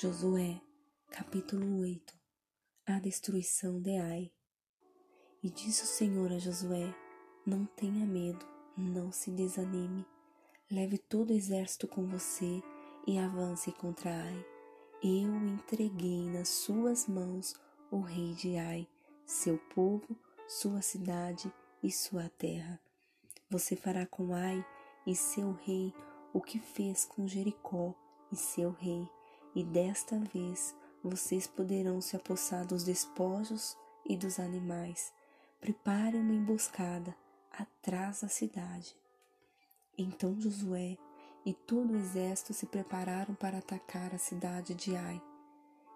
Josué, capítulo 8 A destruição de Ai. E disse o Senhor a Josué: Não tenha medo, não se desanime. Leve todo o exército com você e avance contra Ai. Eu entreguei nas suas mãos o rei de Ai, seu povo, sua cidade e sua terra. Você fará com Ai e seu rei o que fez com Jericó e seu rei e desta vez vocês poderão se apossar dos despojos e dos animais. Preparem uma emboscada atrás da cidade. Então Josué e todo o exército se prepararam para atacar a cidade de Ai.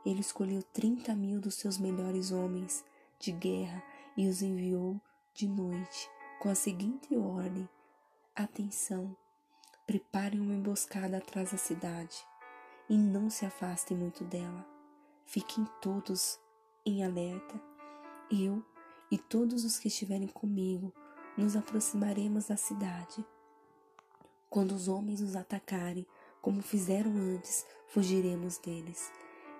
Ele escolheu trinta mil dos seus melhores homens de guerra e os enviou de noite com a seguinte ordem: Atenção, preparem uma emboscada atrás da cidade e não se afastem muito dela. Fiquem todos em alerta. Eu e todos os que estiverem comigo nos aproximaremos da cidade. Quando os homens nos atacarem, como fizeram antes, fugiremos deles.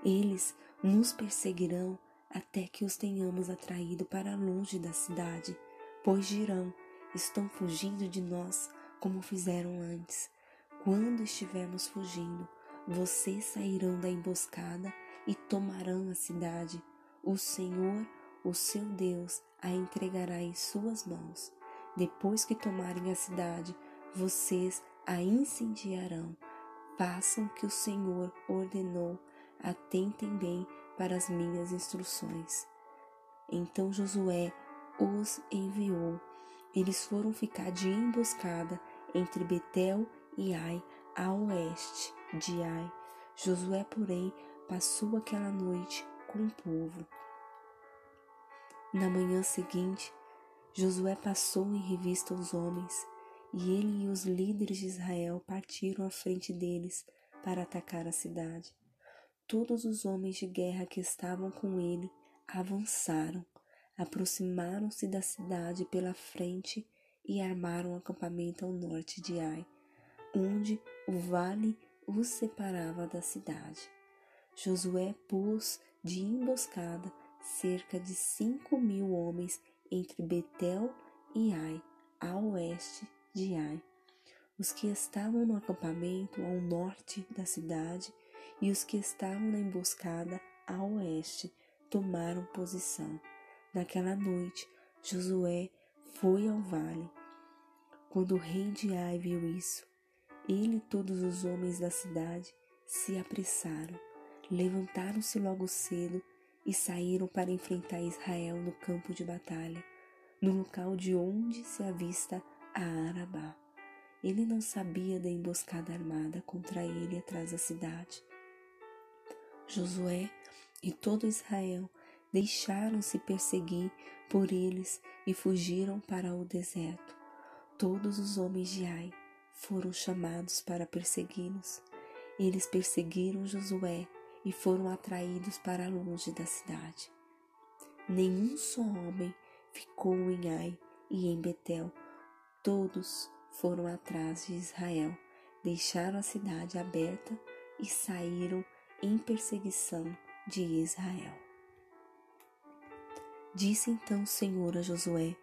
Eles nos perseguirão até que os tenhamos atraído para longe da cidade, pois dirão: estão fugindo de nós, como fizeram antes. Quando estivermos fugindo, vocês sairão da emboscada e tomarão a cidade. O Senhor, o seu Deus, a entregará em suas mãos. Depois que tomarem a cidade, vocês a incendiarão. Façam o que o Senhor ordenou, atentem bem para as minhas instruções. Então Josué os enviou. Eles foram ficar de emboscada entre Betel e Ai, a oeste de Ai. Josué, porém, passou aquela noite com o povo. Na manhã seguinte, Josué passou em revista os homens, e ele e os líderes de Israel partiram à frente deles para atacar a cidade. Todos os homens de guerra que estavam com ele avançaram, aproximaram-se da cidade pela frente e armaram um acampamento ao norte de Ai, onde o vale os separava da cidade. Josué pôs de emboscada cerca de cinco mil homens entre Betel e Ai, a oeste de Ai. Os que estavam no acampamento ao norte da cidade e os que estavam na emboscada a oeste tomaram posição. Naquela noite, Josué foi ao vale. Quando o rei de Ai viu isso, ele e todos os homens da cidade se apressaram, levantaram-se logo cedo e saíram para enfrentar Israel no campo de batalha, no local de onde se avista a Arabá. Ele não sabia da emboscada armada contra ele atrás da cidade. Josué e todo Israel deixaram-se perseguir por eles e fugiram para o deserto. Todos os homens de Ai foram chamados para persegui-los. Eles perseguiram Josué e foram atraídos para longe da cidade. Nenhum só homem ficou em Ai e em Betel. Todos foram atrás de Israel, deixaram a cidade aberta e saíram em perseguição de Israel. Disse então o Senhor a Josué: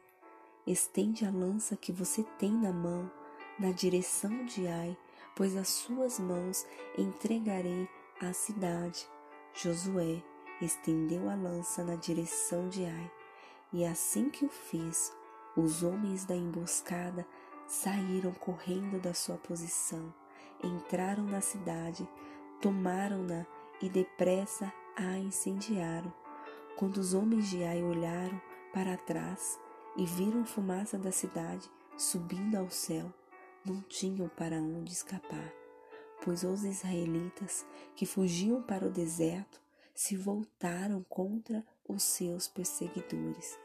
Estende a lança que você tem na mão na direção de Ai, pois as suas mãos entregarei a cidade. Josué estendeu a lança na direção de Ai, e assim que o fez, os homens da emboscada saíram correndo da sua posição, entraram na cidade, tomaram-na e depressa a incendiaram. Quando os homens de Ai olharam para trás e viram fumaça da cidade subindo ao céu, não tinham para onde escapar, pois os israelitas que fugiam para o deserto se voltaram contra os seus perseguidores.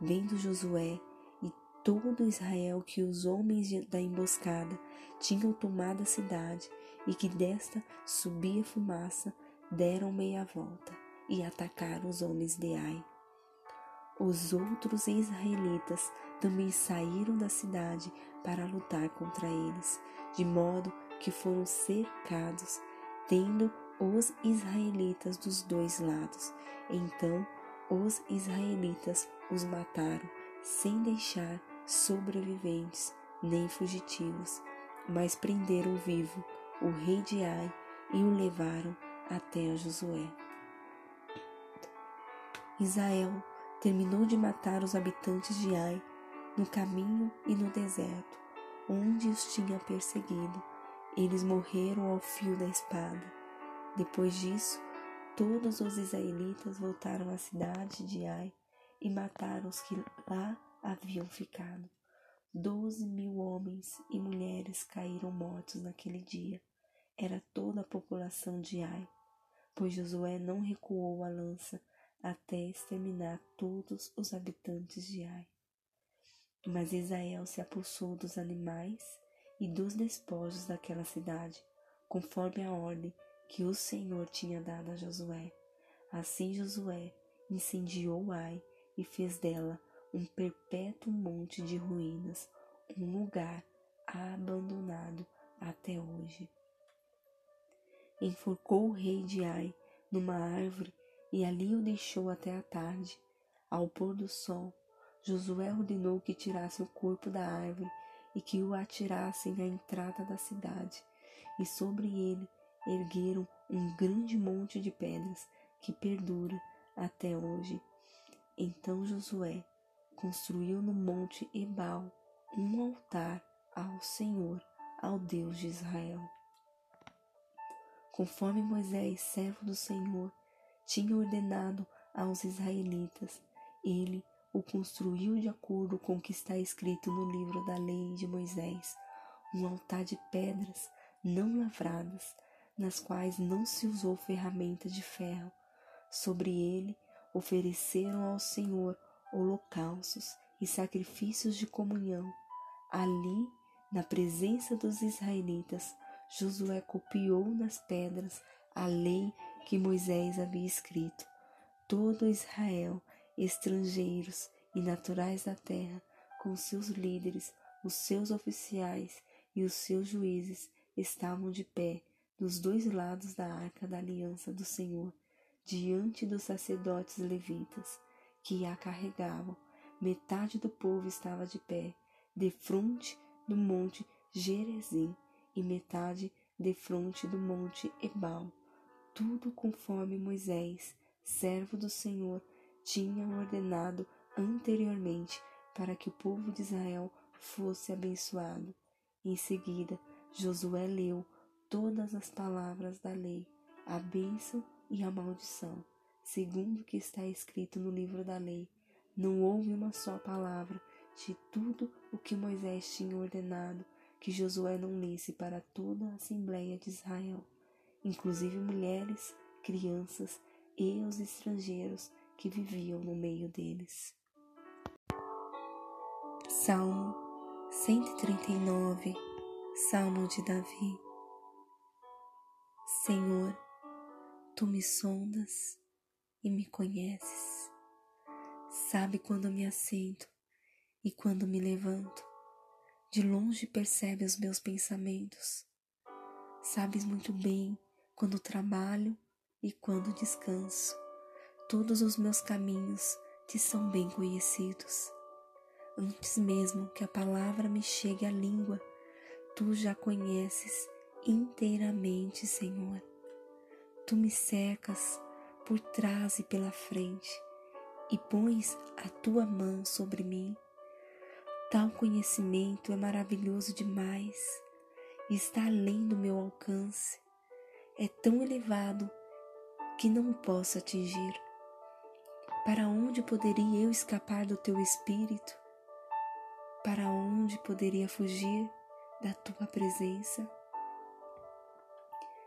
Vendo Josué e todo Israel que os homens da emboscada tinham tomado a cidade e que desta subia fumaça, deram meia volta e atacaram os homens de Ai. Os outros israelitas também saíram da cidade para lutar contra eles, de modo que foram cercados, tendo os israelitas dos dois lados. Então os israelitas os mataram, sem deixar sobreviventes nem fugitivos, mas prenderam vivo o rei de Ai e o levaram até Josué. Israel terminou de matar os habitantes de Ai no caminho e no deserto, onde os tinha perseguido. Eles morreram ao fio da espada. Depois disso, todos os israelitas voltaram à cidade de Ai e mataram os que lá haviam ficado. Doze mil homens e mulheres caíram mortos naquele dia. Era toda a população de Ai, pois Josué não recuou a lança até exterminar todos os habitantes de Ai. Mas Israel se apossou dos animais e dos despojos daquela cidade, conforme a ordem que o Senhor tinha dado a Josué. Assim Josué incendiou Ai e fez dela um perpétuo monte de ruínas, um lugar abandonado até hoje. Enforcou o rei de Ai numa árvore e ali o deixou até a tarde. Ao pôr do sol, Josué ordenou que tirasse o corpo da árvore e que o atirassem à entrada da cidade, e sobre ele ergueram um grande monte de pedras que perdura até hoje. Então Josué construiu no monte Ebal um altar ao Senhor, ao Deus de Israel. Conforme Moisés, servo do Senhor, tinha ordenado aos israelitas, ele o construiu de acordo com o que está escrito no livro da lei de Moisés, um altar de pedras não lavradas, nas quais não se usou ferramenta de ferro. Sobre ele ofereceram ao Senhor holocaustos e sacrifícios de comunhão. Ali, na presença dos israelitas, Josué copiou nas pedras a lei que Moisés havia escrito. Todo Israel estrangeiros e naturais da terra, com seus líderes, os seus oficiais e os seus juízes, estavam de pé dos dois lados da arca da aliança do Senhor, diante dos sacerdotes levitas, que a carregavam. Metade do povo estava de pé, defronte do monte Gerezim, e metade defronte do monte Ebal, tudo conforme Moisés, servo do Senhor, tinha ordenado anteriormente para que o povo de Israel fosse abençoado. Em seguida, Josué leu todas as palavras da lei, a bênção e a maldição, segundo o que está escrito no livro da lei. Não houve uma só palavra de tudo o que Moisés tinha ordenado que Josué não lesse para toda a Assembleia de Israel, inclusive mulheres, crianças e os estrangeiros que viviam no meio deles. Salmo 139 Salmo de Davi Senhor, tu me sondas e me conheces. Sabe quando me assento e quando me levanto. De longe percebe os meus pensamentos. Sabes muito bem quando trabalho e quando descanso. Todos os meus caminhos te são bem conhecidos. Antes mesmo que a palavra me chegue à língua, tu já conheces inteiramente, Senhor. Tu me cercas por trás e pela frente e pões a tua mão sobre mim. Tal conhecimento é maravilhoso demais e está além do meu alcance. É tão elevado que não posso atingir. Para onde poderia eu escapar do teu espírito? Para onde poderia fugir da tua presença?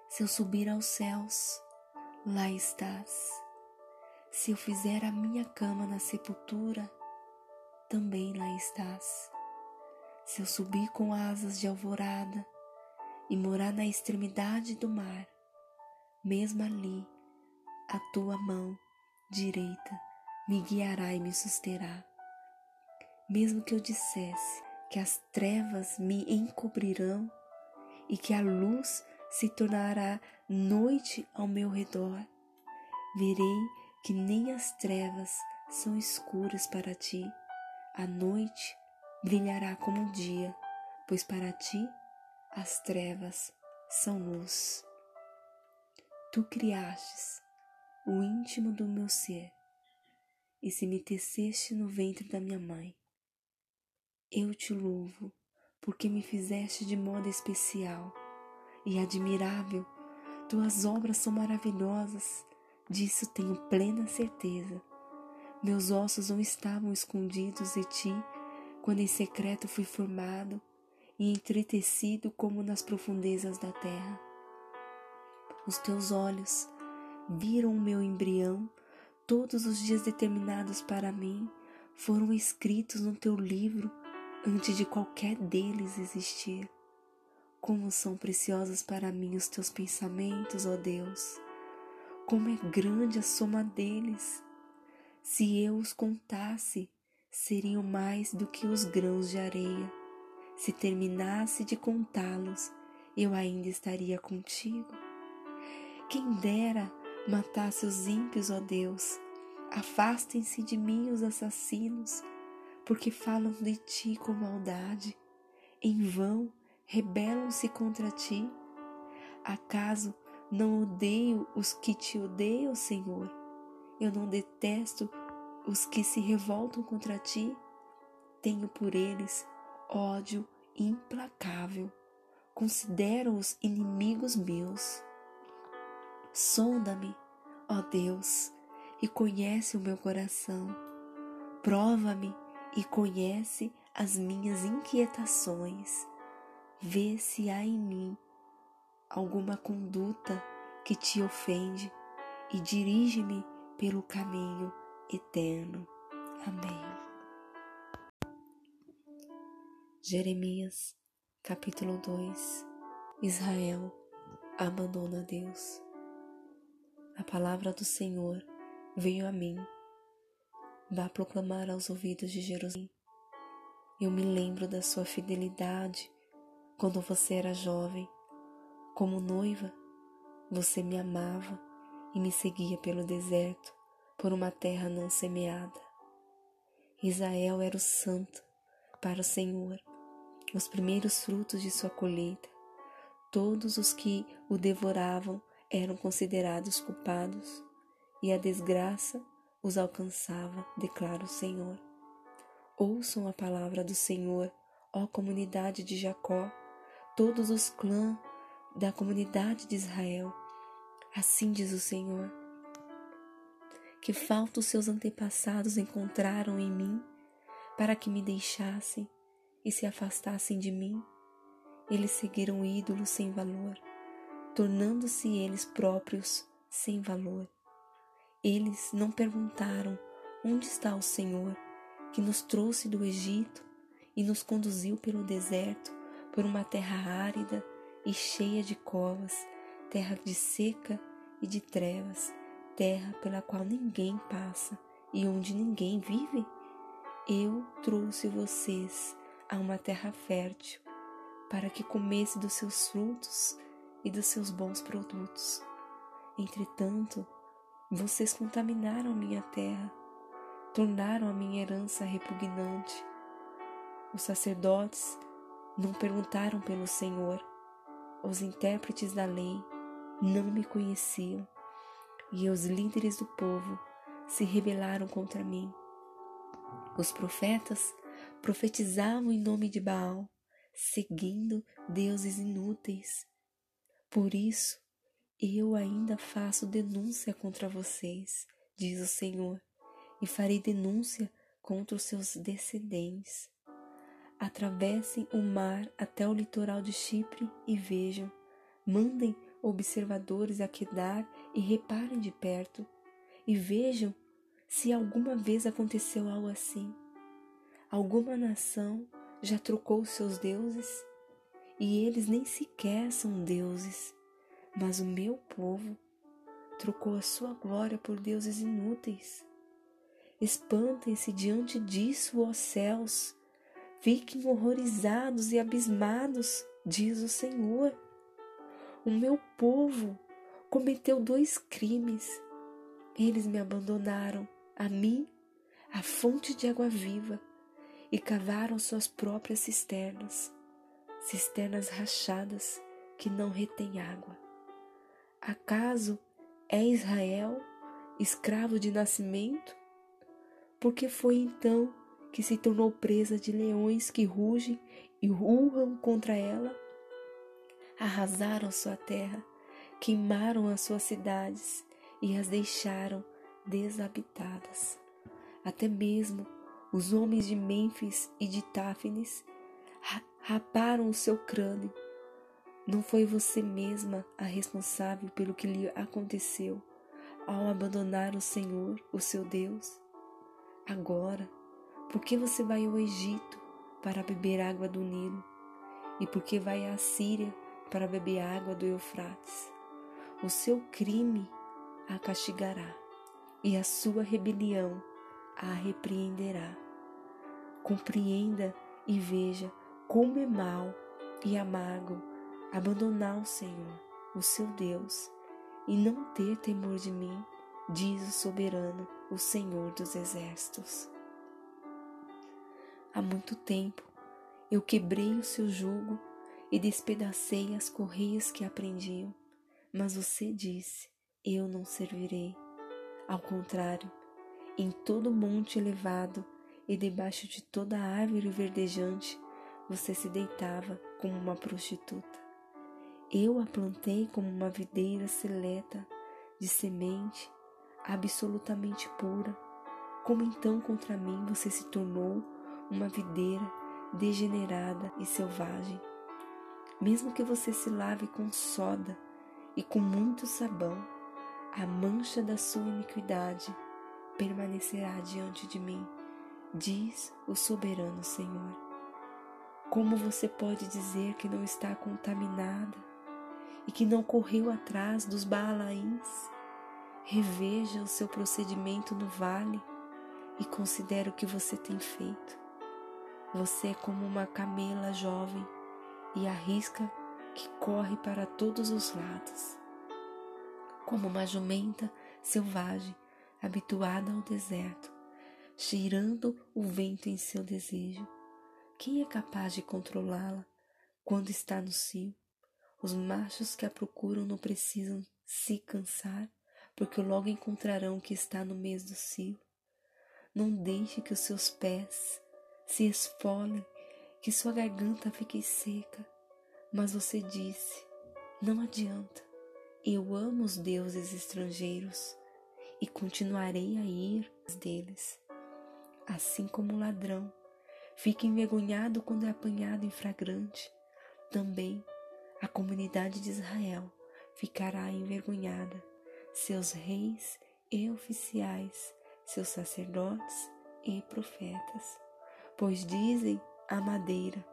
Se eu subir aos céus, lá estás. Se eu fizer a minha cama na sepultura, também lá estás. Se eu subir com asas de alvorada e morar na extremidade do mar, mesmo ali, a tua mão direita me guiará e me susterá. Mesmo que eu dissesse que as trevas me encobrirão e que a luz se tornará noite ao meu redor. Verei que nem as trevas são escuras para ti. A noite brilhará como o dia, pois para ti as trevas são luz. Tu criastes o íntimo do meu ser e se me teceste no ventre da minha mãe. Eu te louvo porque me fizeste de modo especial e admirável. Tuas obras são maravilhosas, disso tenho plena certeza. Meus ossos não estavam escondidos de ti quando em secreto fui formado e entretecido como nas profundezas da terra. Os teus olhos viram o meu embrião, todos os dias determinados para mim foram escritos no teu livro antes de qualquer deles existir. Como são preciosos para mim os teus pensamentos, ó Deus! Como é grande a soma deles! Se eu os contasse, seriam mais do que os grãos de areia. Se terminasse de contá-los, eu ainda estaria contigo. Quem dera matasse os ímpios, ó Deus. Afastem-se de mim os assassinos, porque falam de ti com maldade. Em vão rebelam-se contra ti. Acaso não odeio os que te odeiam, Senhor? Eu não detesto os que se revoltam contra ti. Tenho por eles ódio implacável. Considero-os inimigos meus. Sonda-me, ó Deus, e conhece o meu coração. Prova-me e conhece as minhas inquietações. Vê se há em mim alguma conduta que te ofende e dirige-me pelo caminho eterno. Amém. Jeremias, capítulo 2 Israel abandona Deus. A palavra do Senhor veio a mim. Vá proclamar aos ouvidos de Jerusalém. Eu me lembro da sua fidelidade quando você era jovem. Como noiva, você me amava e me seguia pelo deserto, por uma terra não semeada. Israel era o santo para o Senhor, os primeiros frutos de sua colheita. Todos os que o devoravam eram considerados culpados, e a desgraça os alcançava, declara o Senhor. Ouçam a palavra do Senhor, ó comunidade de Jacó, todos os clãs da comunidade de Israel. Assim diz o Senhor: Que falta os seus antepassados encontraram em mim para que me deixassem e se afastassem de mim. Eles seguiram ídolos sem valor, tornando-se eles próprios sem valor. Eles não perguntaram onde está o Senhor que nos trouxe do Egito e nos conduziu pelo deserto, por uma terra árida e cheia de covas, terra de seca e de trevas, terra pela qual ninguém passa e onde ninguém vive? Eu trouxe vocês a uma terra fértil, para que comesse dos seus frutos e dos seus bons produtos. Entretanto, vocês contaminaram a minha terra, tornaram a minha herança repugnante. Os sacerdotes não perguntaram pelo Senhor, os intérpretes da lei não me conheciam, e os líderes do povo se rebelaram contra mim. Os profetas profetizavam em nome de Baal, seguindo deuses inúteis. Por isso, eu ainda faço denúncia contra vocês, diz o Senhor, e farei denúncia contra os seus descendentes. Atravessem o mar até o litoral de Chipre e vejam. Mandem observadores a Quedar e reparem de perto e vejam se alguma vez aconteceu algo assim. Alguma nação já trocou seus deuses e eles nem sequer são deuses, mas o meu povo trocou a sua glória por deuses inúteis. Espantem-se diante disso, ó céus, Fiquem horrorizados e abismados, diz o Senhor. o meu povo cometeu dois crimes. Eles me abandonaram, a mim, a fonte de água viva, e cavaram suas próprias cisternas, cisternas rachadas que não retêm água. Acaso é Israel escravo de nascimento? Porque foi então que se tornou presa de leões que rugem e urram contra ela? Arrasaram sua terra, queimaram as suas cidades e as deixaram desabitadas. Até mesmo os homens de Mênfis e de Táfnis raparam o seu crânio. Não foi você mesma a responsável pelo que lhe aconteceu ao abandonar o Senhor, o seu Deus? Agora, por que você vai ao Egito para beber água do Nilo? E por que vai à Síria para beber água do Eufrates? O seu crime a castigará, e a sua rebelião a repreenderá. Compreenda e veja como é mal e amargo abandonar o Senhor, o seu Deus, e não ter temor de mim, diz o soberano, o Senhor dos exércitos. Há muito tempo eu quebrei o seu jugo e despedacei as correias que aprendiam, mas você disse: Eu não servirei. Ao contrário, em todo monte elevado e debaixo de toda árvore verdejante, você se deitava como uma prostituta. Eu a plantei como uma videira seleta de semente absolutamente pura. Como então contra mim você se tornou uma videira degenerada e selvagem. Mesmo que você se lave com soda e com muito sabão, a mancha da sua iniquidade permanecerá diante de mim, diz o soberano Senhor. Como você pode dizer que não está contaminada e que não correu atrás dos Baalaíns? Reveja o seu procedimento no vale e considere o que você tem feito. Você é como uma camela jovem e arrisca que corre para todos os lados. Como uma jumenta selvagem habituada ao deserto, cheirando o vento em seu desejo. Quem é capaz de controlá-la quando está no cio? Os machos que a procuram não precisam se cansar, porque logo encontrarão que está no mês do cio. Não deixe que os seus pés se esfolem, que sua garganta fique seca. Mas você disse: Não adianta, eu amo os deuses estrangeiros e continuarei a ir deles. Assim como o ladrão fica envergonhado quando é apanhado em flagrante, também a comunidade de Israel ficará envergonhada, seus reis e oficiais, seus sacerdotes e profetas. Pois dizem a madeira: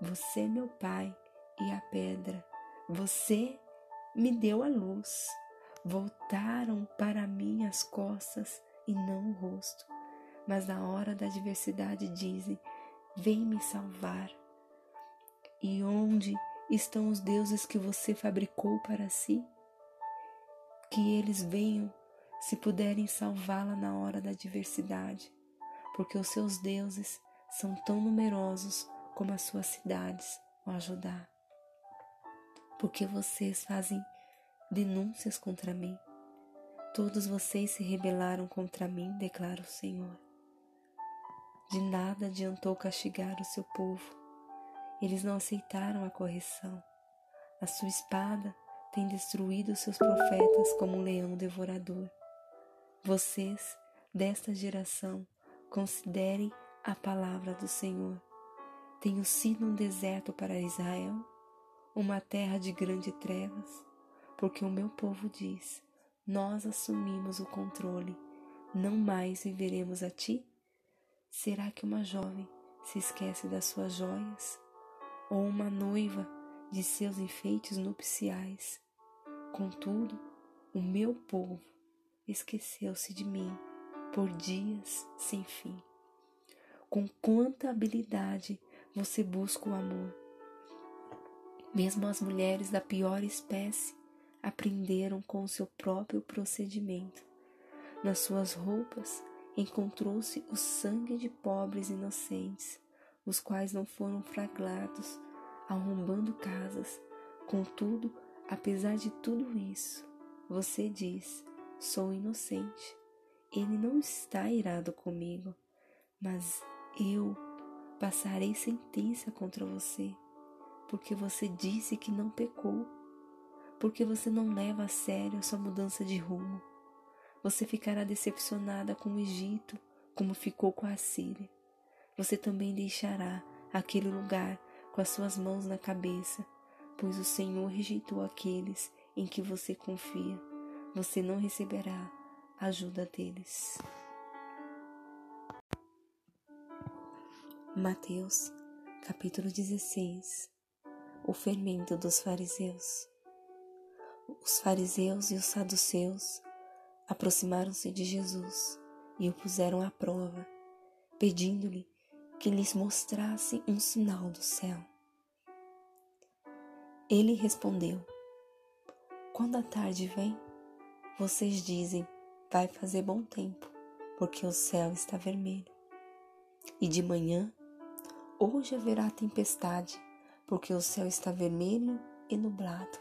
Você é meu pai, e a pedra: Você me deu a luz. Voltaram para mim as costas e não o rosto, mas na hora da adversidade dizem: Vem me salvar. E onde estão os deuses que você fabricou para si? Que eles venham, se puderem salvá-la na hora da adversidade, porque os seus deuses são tão numerosos como as suas cidades o ajudar. Porque vocês fazem denúncias contra mim. Todos vocês se rebelaram contra mim, declara o Senhor. De nada adiantou castigar o seu povo. Eles não aceitaram a correção. A sua espada tem destruído seus profetas como um leão devorador. Vocês, desta geração, considerem a palavra do Senhor. Tenho sido um deserto para Israel, uma terra de grande trevas, porque o meu povo diz: Nós assumimos o controle, não mais viveremos a ti? Será que uma jovem se esquece das suas joias? Ou uma noiva de seus enfeites nupciais? Contudo, o meu povo esqueceu-se de mim por dias sem fim com quanta habilidade você busca o amor. Mesmo as mulheres da pior espécie aprenderam com o seu próprio procedimento. Nas suas roupas encontrou-se o sangue de pobres inocentes, os quais não foram flagrados arrombando casas. Contudo, apesar de tudo isso, você diz: sou inocente. Ele não está irado comigo, mas eu passarei sentença contra você, porque você disse que não pecou, porque você não leva a sério a sua mudança de rumo. Você ficará decepcionada com o Egito, como ficou com a Síria. Você também deixará aquele lugar com as suas mãos na cabeça, pois o Senhor rejeitou aqueles em que você confia. Você não receberá ajuda deles. Mateus, capítulo 16 O fermento dos fariseus. Os fariseus e os saduceus aproximaram-se de Jesus e o puseram à prova, pedindo-lhe que lhes mostrasse um sinal do céu. Ele respondeu: Quando a tarde vem, vocês dizem, vai fazer bom tempo, porque o céu está vermelho. E de manhã, Hoje haverá tempestade, porque o céu está vermelho e nublado.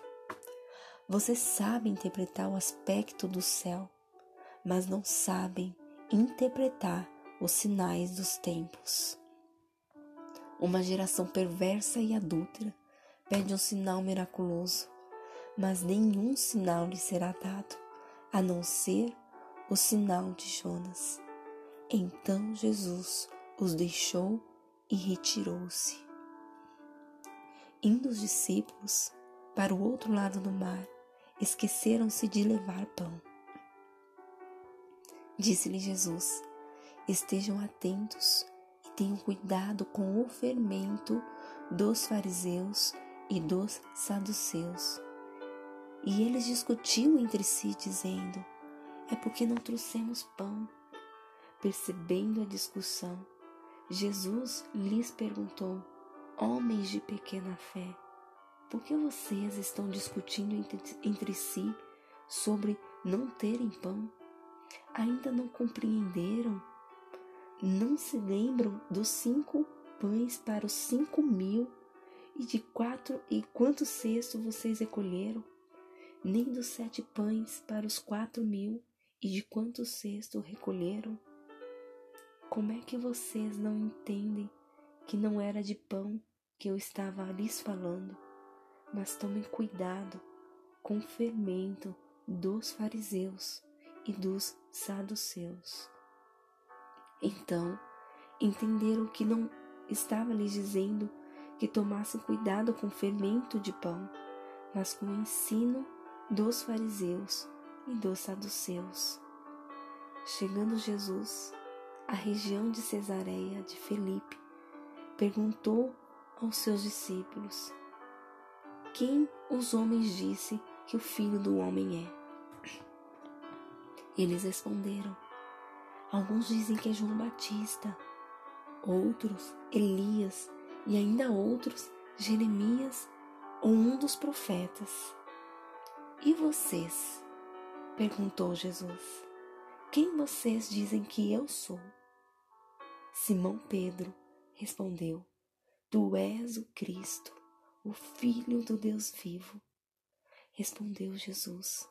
Você sabe interpretar o aspecto do céu, mas não sabem interpretar os sinais dos tempos. Uma geração perversa e adúltera pede um sinal miraculoso, mas nenhum sinal lhe será dado, a não ser o sinal de Jonas. Então Jesus os deixou e retirou-se. Indo os discípulos para o outro lado do mar, esqueceram-se de levar pão. Disse-lhe Jesus: Estejam atentos e tenham cuidado com o fermento dos fariseus e dos saduceus. E eles discutiam entre si, dizendo: É porque não trouxemos pão. Percebendo a discussão, Jesus lhes perguntou: Homens de pequena fé, por que vocês estão discutindo entre, entre si sobre não terem pão? Ainda não compreenderam? Não se lembram dos cinco pães para os cinco mil e de quatro e quantos cestos vocês recolheram? Nem dos sete pães para os quatro mil e de quantos cestos recolheram? Como é que vocês não entendem que não era de pão que eu estava lhes falando? Mas tomem cuidado com o fermento dos fariseus e dos saduceus. Então entenderam que não estava lhes dizendo que tomassem cuidado com o fermento de pão, mas com o ensino dos fariseus e dos saduceus. Chegando Jesus, a região de Cesareia de Felipe, perguntou aos seus discípulos: Quem os homens disse que o filho do homem é? Eles responderam: Alguns dizem que é João Batista, outros Elias e ainda outros Jeremias ou um dos profetas. E vocês? perguntou Jesus. Quem vocês dizem que eu sou? Simão Pedro respondeu: Tu és o Cristo, o Filho do Deus vivo. Respondeu Jesus: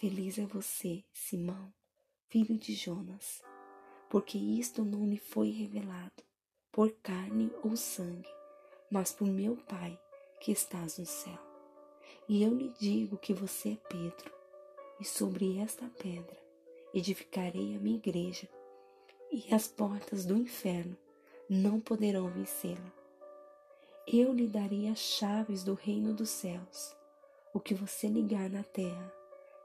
Feliz é você, Simão, filho de Jonas, porque isto não lhe foi revelado por carne ou sangue, mas por meu Pai que estás no céu. E eu lhe digo que você é Pedro, e sobre esta pedra edificarei a minha igreja e as portas do inferno não poderão vencê-la. Eu lhe darei as chaves do reino dos céus. O que você ligar na terra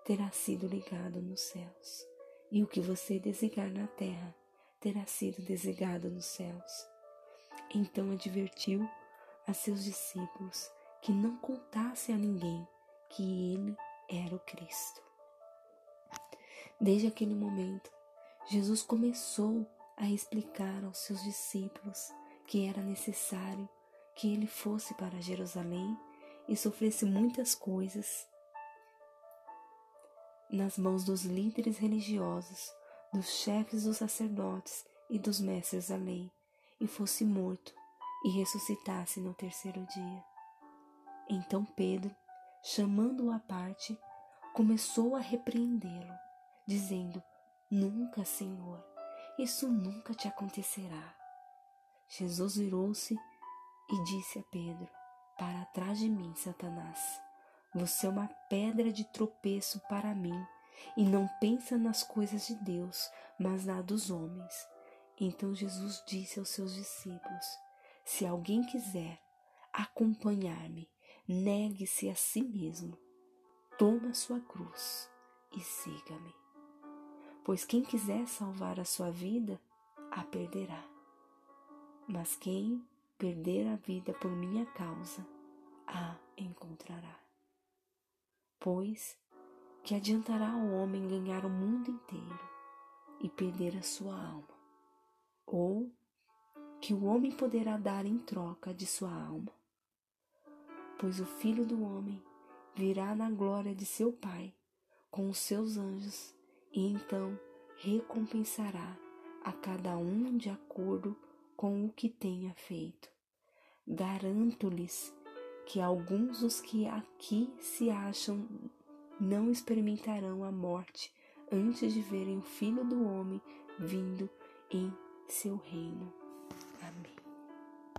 terá sido ligado nos céus, e o que você desligar na terra terá sido desligado nos céus. Então advertiu a seus discípulos que não contassem a ninguém que ele era o Cristo. Desde aquele momento, Jesus começou a explicar aos seus discípulos que era necessário que ele fosse para Jerusalém e sofresse muitas coisas nas mãos dos líderes religiosos, dos chefes dos sacerdotes e dos mestres da lei, e fosse morto e ressuscitasse no terceiro dia. Então Pedro, chamando-o à parte, começou a repreendê-lo, dizendo: Nunca, Senhor, isso nunca te acontecerá. Jesus virou-se e disse a Pedro: Para trás de mim, Satanás. Você é uma pedra de tropeço para mim e não pensa nas coisas de Deus, mas na dos homens. Então Jesus disse aos seus discípulos: Se alguém quiser acompanhar-me, negue-se a si mesmo, toma sua cruz e siga-me. Pois quem quiser salvar a sua vida, a perderá. Mas quem perder a vida por minha causa, a encontrará. Pois que adiantará ao homem ganhar o mundo inteiro e perder a sua alma? Ou que o homem poderá dar em troca de sua alma? Pois o Filho do Homem virá na glória de seu Pai com os seus anjos e então recompensará a cada um de acordo com o que tenha feito. Garanto-lhes que alguns dos que aqui se acham não experimentarão a morte antes de verem o Filho do Homem vindo em seu reino. Amém.